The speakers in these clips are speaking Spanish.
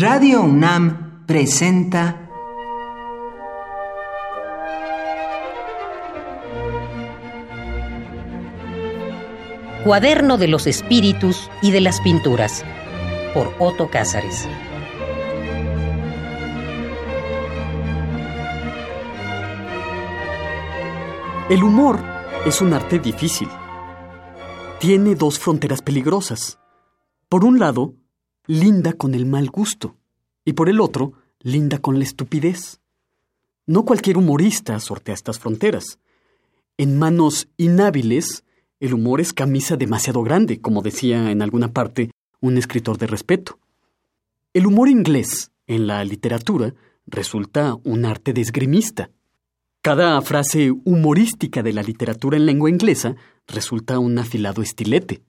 Radio UNAM presenta Cuaderno de los Espíritus y de las Pinturas por Otto Cázares. El humor es un arte difícil. Tiene dos fronteras peligrosas. Por un lado, linda con el mal gusto, y por el otro, linda con la estupidez. No cualquier humorista sortea estas fronteras. En manos inhábiles, el humor es camisa demasiado grande, como decía en alguna parte un escritor de respeto. El humor inglés, en la literatura, resulta un arte de esgrimista. Cada frase humorística de la literatura en lengua inglesa resulta un afilado estilete.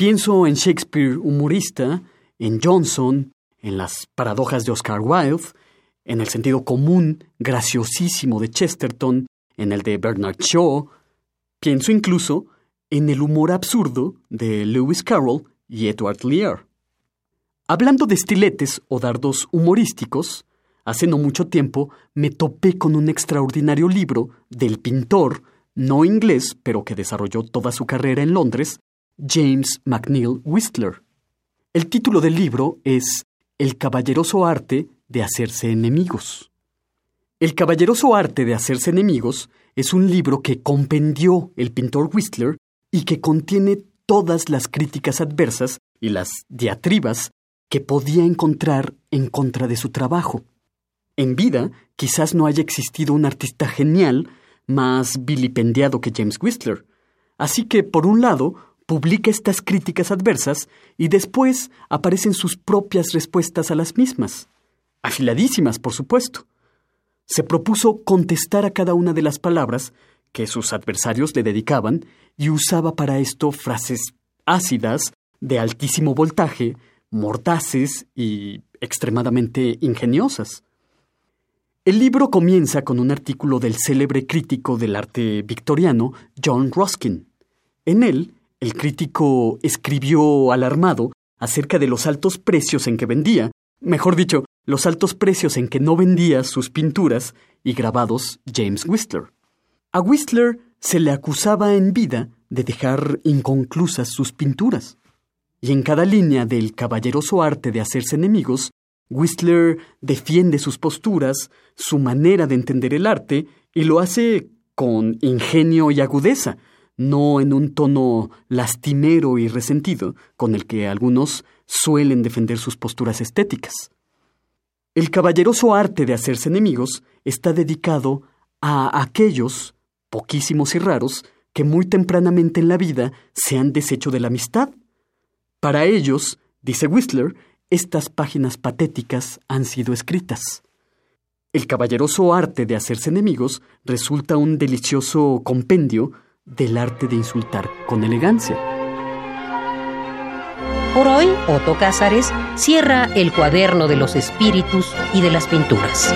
Pienso en Shakespeare humorista, en Johnson, en las paradojas de Oscar Wilde, en el sentido común, graciosísimo de Chesterton, en el de Bernard Shaw. Pienso incluso en el humor absurdo de Lewis Carroll y Edward Lear. Hablando de estiletes o dardos humorísticos, hace no mucho tiempo me topé con un extraordinario libro del pintor, no inglés, pero que desarrolló toda su carrera en Londres, James McNeill Whistler. El título del libro es El caballeroso arte de hacerse enemigos. El caballeroso arte de hacerse enemigos es un libro que compendió el pintor Whistler y que contiene todas las críticas adversas y las diatribas que podía encontrar en contra de su trabajo. En vida, quizás no haya existido un artista genial más vilipendiado que James Whistler. Así que, por un lado, publica estas críticas adversas y después aparecen sus propias respuestas a las mismas. Afiladísimas, por supuesto. Se propuso contestar a cada una de las palabras que sus adversarios le dedicaban y usaba para esto frases ácidas, de altísimo voltaje, mordaces y extremadamente ingeniosas. El libro comienza con un artículo del célebre crítico del arte victoriano John Ruskin. En él, el crítico escribió alarmado acerca de los altos precios en que vendía, mejor dicho, los altos precios en que no vendía sus pinturas y grabados James Whistler. A Whistler se le acusaba en vida de dejar inconclusas sus pinturas. Y en cada línea del caballeroso arte de hacerse enemigos, Whistler defiende sus posturas, su manera de entender el arte, y lo hace con ingenio y agudeza, no en un tono lastimero y resentido con el que algunos suelen defender sus posturas estéticas. El caballeroso arte de hacerse enemigos está dedicado a aquellos, poquísimos y raros, que muy tempranamente en la vida se han deshecho de la amistad. Para ellos, dice Whistler, estas páginas patéticas han sido escritas. El caballeroso arte de hacerse enemigos resulta un delicioso compendio del arte de insultar con elegancia. Por hoy, Otto Cázares cierra el cuaderno de los espíritus y de las pinturas.